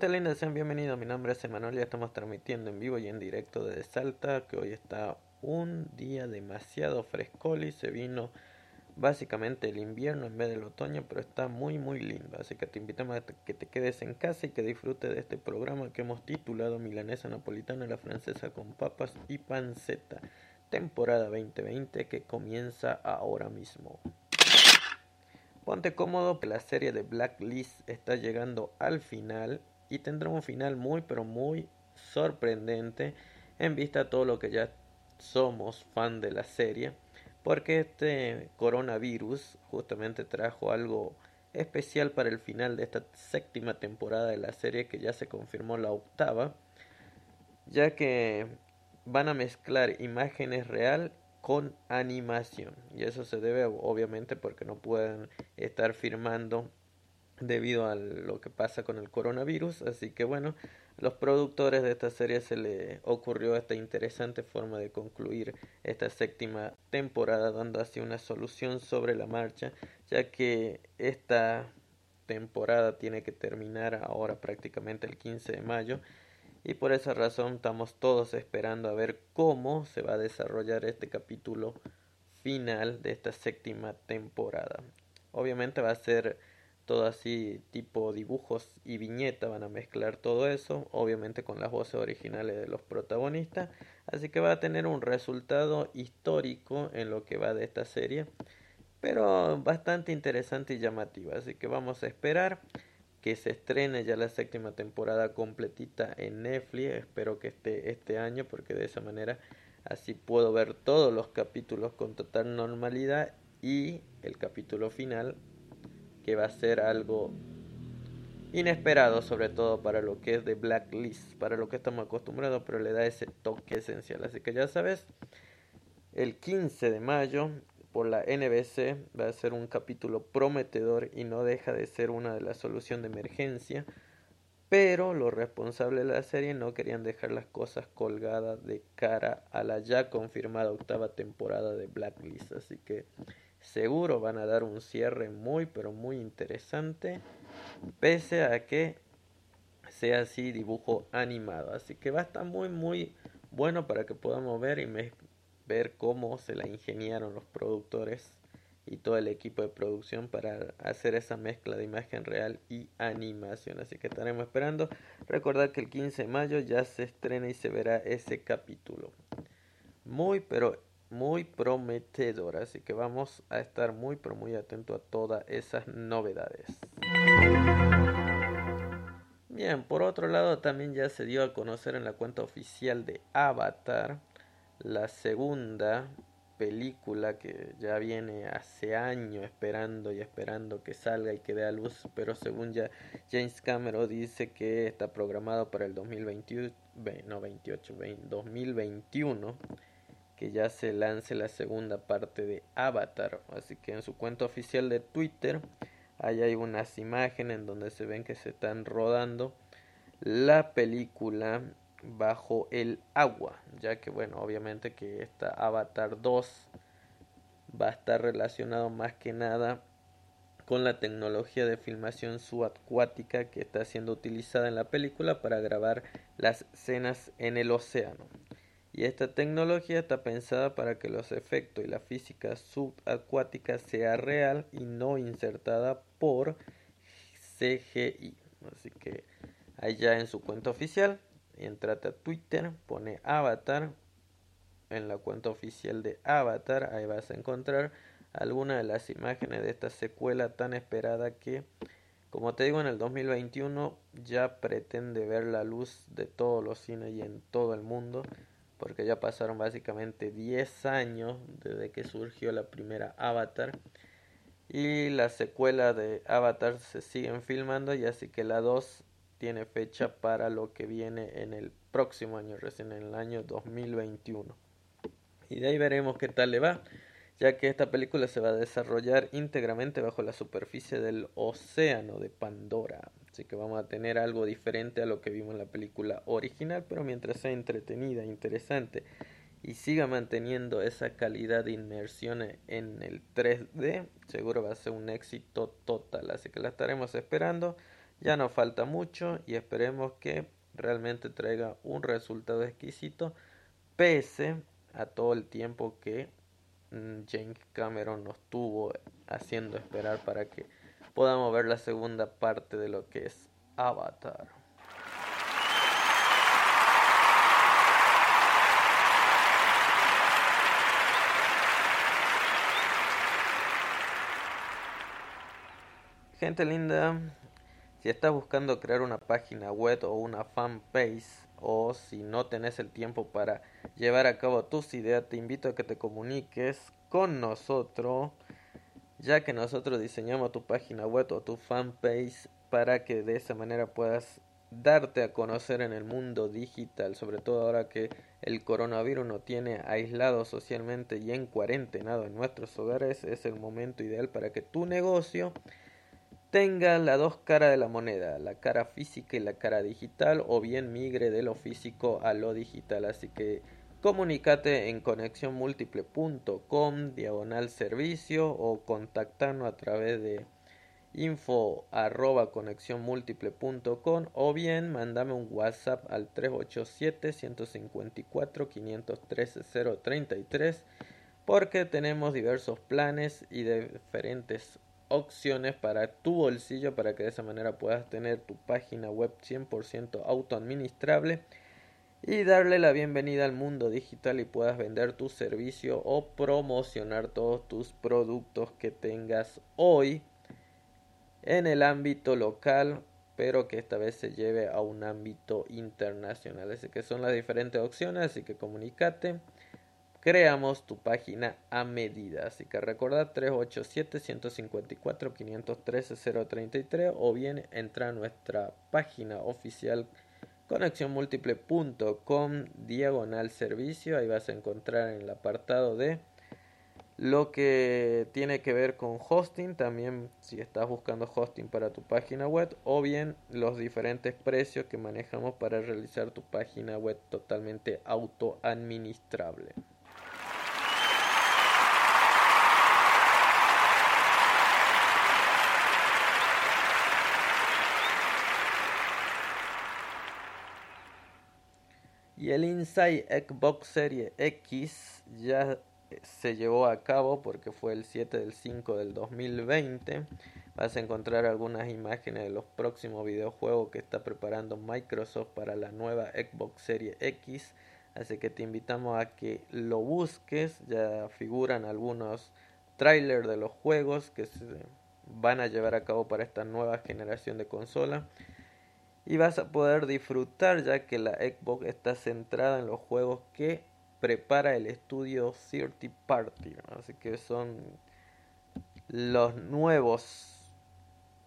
Gente linda, sean bienvenidos. Mi nombre es Emanuel y estamos transmitiendo en vivo y en directo desde Salta, que hoy está un día demasiado frescol y se vino básicamente el invierno en vez del otoño, pero está muy muy lindo. Así que te invitamos a que te quedes en casa y que disfrutes de este programa que hemos titulado Milanesa Napolitana la Francesa con papas y panceta, temporada 2020 que comienza ahora mismo. Ponte cómodo que la serie de Blacklist está llegando al final y tendrá un final muy pero muy sorprendente en vista a todo lo que ya somos fan de la serie porque este coronavirus justamente trajo algo especial para el final de esta séptima temporada de la serie que ya se confirmó la octava ya que van a mezclar imágenes real con animación. Y eso se debe obviamente porque no pueden estar firmando debido a lo que pasa con el coronavirus así que bueno los productores de esta serie se le ocurrió esta interesante forma de concluir esta séptima temporada dando así una solución sobre la marcha ya que esta temporada tiene que terminar ahora prácticamente el 15 de mayo y por esa razón estamos todos esperando a ver cómo se va a desarrollar este capítulo final de esta séptima temporada. Obviamente va a ser todo así tipo dibujos y viñeta, van a mezclar todo eso, obviamente con las voces originales de los protagonistas, así que va a tener un resultado histórico en lo que va de esta serie, pero bastante interesante y llamativa, así que vamos a esperar que se estrene ya la séptima temporada completita en Netflix. Espero que esté este año porque de esa manera así puedo ver todos los capítulos con total normalidad y el capítulo final va a ser algo inesperado sobre todo para lo que es de Blacklist, para lo que estamos acostumbrados, pero le da ese toque esencial. Así que ya sabes, el 15 de mayo por la NBC va a ser un capítulo prometedor y no deja de ser una de las soluciones de emergencia, pero los responsables de la serie no querían dejar las cosas colgadas de cara a la ya confirmada octava temporada de Blacklist, así que seguro van a dar un cierre muy pero muy interesante, pese a que sea así dibujo animado, así que va a estar muy muy bueno para que podamos ver y ver cómo se la ingeniaron los productores y todo el equipo de producción para hacer esa mezcla de imagen real y animación. Así que estaremos esperando. Recordad que el 15 de mayo ya se estrena y se verá ese capítulo. Muy, pero muy prometedor. Así que vamos a estar muy, pero muy atentos a todas esas novedades. Bien, por otro lado también ya se dio a conocer en la cuenta oficial de Avatar la segunda película que ya viene hace años esperando y esperando que salga y que dé a luz, pero según ya James Cameron dice que está programado para el 2021, no 28, 2021 que ya se lance la segunda parte de Avatar, así que en su cuenta oficial de Twitter hay unas imágenes en donde se ven que se están rodando la película bajo el agua, ya que bueno, obviamente que esta Avatar 2 va a estar relacionado más que nada con la tecnología de filmación subacuática que está siendo utilizada en la película para grabar las escenas en el océano. Y esta tecnología está pensada para que los efectos y la física subacuática sea real y no insertada por CGI. Así que allá en su cuenta oficial entrate a Twitter, pone Avatar en la cuenta oficial de Avatar, ahí vas a encontrar algunas de las imágenes de esta secuela tan esperada que, como te digo, en el 2021 ya pretende ver la luz de todos los cines y en todo el mundo, porque ya pasaron básicamente 10 años desde que surgió la primera Avatar. Y la secuela de Avatar se siguen filmando y así que la 2 tiene fecha para lo que viene en el próximo año, recién en el año 2021. Y de ahí veremos qué tal le va, ya que esta película se va a desarrollar íntegramente bajo la superficie del océano de Pandora. Así que vamos a tener algo diferente a lo que vimos en la película original, pero mientras sea entretenida, interesante y siga manteniendo esa calidad de inmersión en el 3D, seguro va a ser un éxito total. Así que la estaremos esperando. Ya nos falta mucho y esperemos que realmente traiga un resultado exquisito pese a todo el tiempo que mm, James Cameron nos tuvo haciendo esperar para que podamos ver la segunda parte de lo que es Avatar. Gente linda, si estás buscando crear una página web o una fanpage o si no tenés el tiempo para llevar a cabo tus ideas, te invito a que te comuniques con nosotros, ya que nosotros diseñamos tu página web o tu fanpage para que de esa manera puedas darte a conocer en el mundo digital, sobre todo ahora que el coronavirus nos tiene aislados socialmente y en cuarentenado en nuestros hogares, es el momento ideal para que tu negocio tenga las dos caras de la moneda, la cara física y la cara digital, o bien migre de lo físico a lo digital. Así que comunícate en conexiónmúltiple.com diagonal servicio o contactarnos a través de info arroba o bien mandame un whatsapp al 387 154 513 033 porque tenemos diversos planes y diferentes opciones para tu bolsillo para que de esa manera puedas tener tu página web 100% autoadministrable y darle la bienvenida al mundo digital y puedas vender tu servicio o promocionar todos tus productos que tengas hoy en el ámbito local pero que esta vez se lleve a un ámbito internacional. Así que son las diferentes opciones así que comunícate creamos tu página a medida. Así que recordad 387-154-513-033 o bien entra a nuestra página oficial conexiónmúltiple.com diagonal servicio. Ahí vas a encontrar en el apartado de lo que tiene que ver con hosting, también si estás buscando hosting para tu página web o bien los diferentes precios que manejamos para realizar tu página web totalmente autoadministrable. Y el Inside Xbox Series X ya se llevó a cabo porque fue el 7 del 5 del 2020. Vas a encontrar algunas imágenes de los próximos videojuegos que está preparando Microsoft para la nueva Xbox Series X. Así que te invitamos a que lo busques. Ya figuran algunos trailers de los juegos que se van a llevar a cabo para esta nueva generación de consola y vas a poder disfrutar ya que la Xbox está centrada en los juegos que prepara el estudio Thirty Party. Así que son los nuevos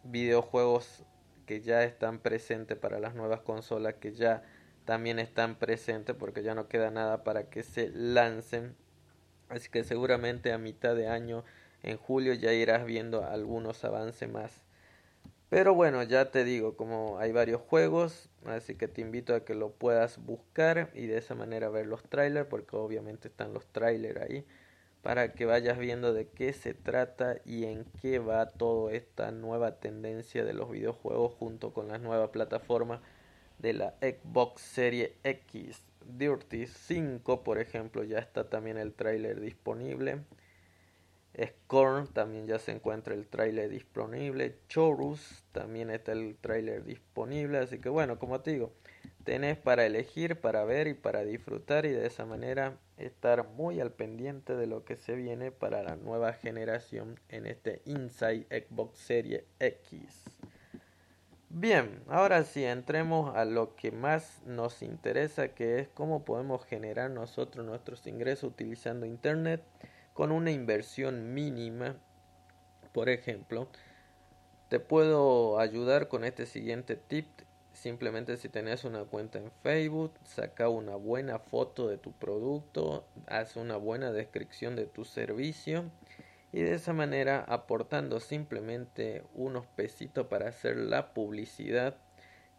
videojuegos que ya están presentes para las nuevas consolas que ya también están presentes porque ya no queda nada para que se lancen. Así que seguramente a mitad de año, en julio, ya irás viendo algunos avances más pero bueno, ya te digo, como hay varios juegos, así que te invito a que lo puedas buscar y de esa manera ver los trailers, porque obviamente están los trailers ahí, para que vayas viendo de qué se trata y en qué va toda esta nueva tendencia de los videojuegos junto con las nuevas plataformas de la Xbox Series X. Dirty 5, por ejemplo, ya está también el trailer disponible. Scorn también ya se encuentra el trailer disponible. Chorus también está el trailer disponible. Así que bueno, como te digo, tenés para elegir, para ver y para disfrutar y de esa manera estar muy al pendiente de lo que se viene para la nueva generación en este Inside Xbox Series X. Bien, ahora sí, entremos a lo que más nos interesa, que es cómo podemos generar nosotros nuestros ingresos utilizando Internet con una inversión mínima. Por ejemplo, te puedo ayudar con este siguiente tip. Simplemente si tenés una cuenta en Facebook, saca una buena foto de tu producto, haz una buena descripción de tu servicio y de esa manera aportando simplemente unos pesitos para hacer la publicidad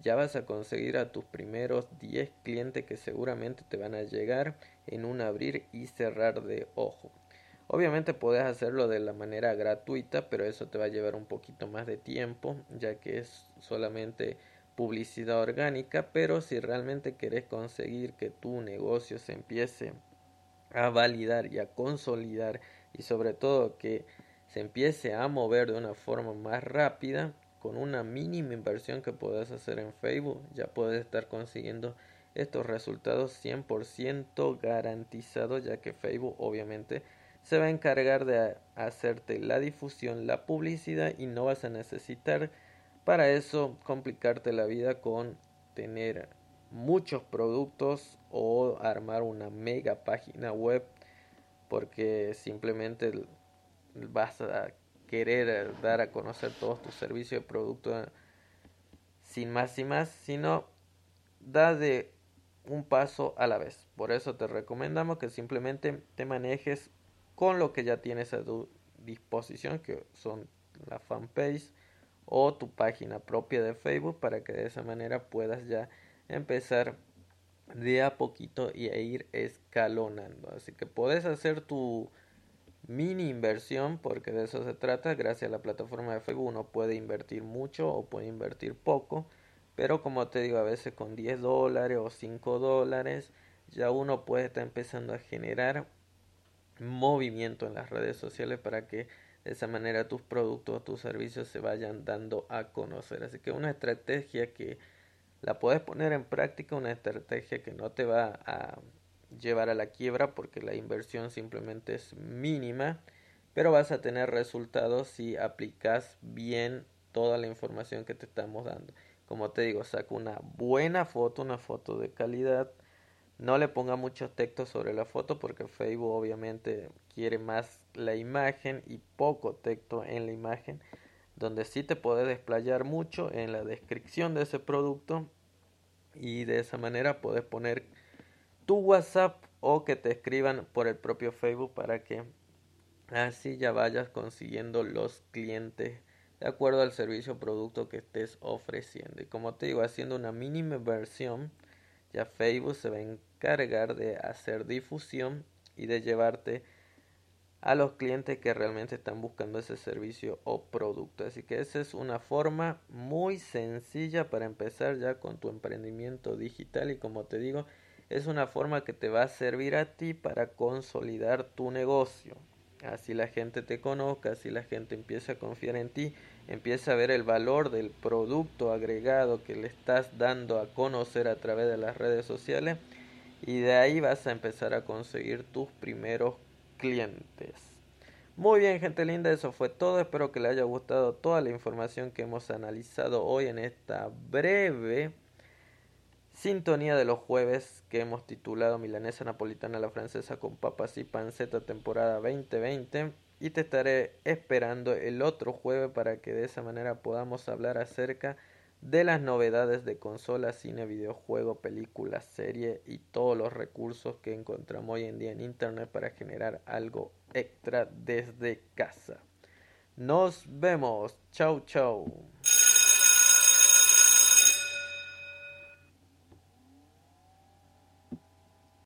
ya vas a conseguir a tus primeros 10 clientes que seguramente te van a llegar en un abrir y cerrar de ojo. Obviamente puedes hacerlo de la manera gratuita, pero eso te va a llevar un poquito más de tiempo, ya que es solamente publicidad orgánica, pero si realmente querés conseguir que tu negocio se empiece a validar y a consolidar y sobre todo que se empiece a mover de una forma más rápida, con una mínima inversión que puedas hacer en Facebook, ya puedes estar consiguiendo estos resultados 100% garantizados, ya que Facebook obviamente se va a encargar de hacerte la difusión, la publicidad y no vas a necesitar para eso complicarte la vida con tener muchos productos o armar una mega página web porque simplemente vas a querer dar a conocer todos tus servicios y productos sin más y más, sino da de un paso a la vez. Por eso te recomendamos que simplemente te manejes con lo que ya tienes a tu disposición, que son la fanpage o tu página propia de Facebook, para que de esa manera puedas ya empezar de a poquito y e ir escalonando. Así que puedes hacer tu mini inversión, porque de eso se trata. Gracias a la plataforma de Facebook uno puede invertir mucho o puede invertir poco. Pero como te digo, a veces con 10 dólares o 5 dólares ya uno puede estar empezando a generar movimiento en las redes sociales para que de esa manera tus productos tus servicios se vayan dando a conocer. Así que una estrategia que la puedes poner en práctica, una estrategia que no te va a llevar a la quiebra porque la inversión simplemente es mínima, pero vas a tener resultados si aplicas bien toda la información que te estamos dando. Como te digo, saca una buena foto, una foto de calidad. No le ponga muchos textos sobre la foto porque Facebook obviamente quiere más la imagen y poco texto en la imagen. Donde sí te puede desplayar mucho en la descripción de ese producto y de esa manera puedes poner tu WhatsApp o que te escriban por el propio Facebook para que así ya vayas consiguiendo los clientes de acuerdo al servicio o producto que estés ofreciendo. Y como te digo, haciendo una mínima versión, ya Facebook se va a encargar de hacer difusión y de llevarte a los clientes que realmente están buscando ese servicio o producto. Así que esa es una forma muy sencilla para empezar ya con tu emprendimiento digital y como te digo, es una forma que te va a servir a ti para consolidar tu negocio. Así la gente te conozca, así la gente empieza a confiar en ti, empieza a ver el valor del producto agregado que le estás dando a conocer a través de las redes sociales y de ahí vas a empezar a conseguir tus primeros clientes. Muy bien, gente linda, eso fue todo. Espero que les haya gustado toda la información que hemos analizado hoy en esta breve Sintonía de los jueves que hemos titulado Milanesa Napolitana la Francesa con papas y panceta temporada 2020 y te estaré esperando el otro jueves para que de esa manera podamos hablar acerca de las novedades de consola, cine, videojuego, película, serie y todos los recursos que encontramos hoy en día en internet para generar algo extra desde casa. Nos vemos. Chau chau.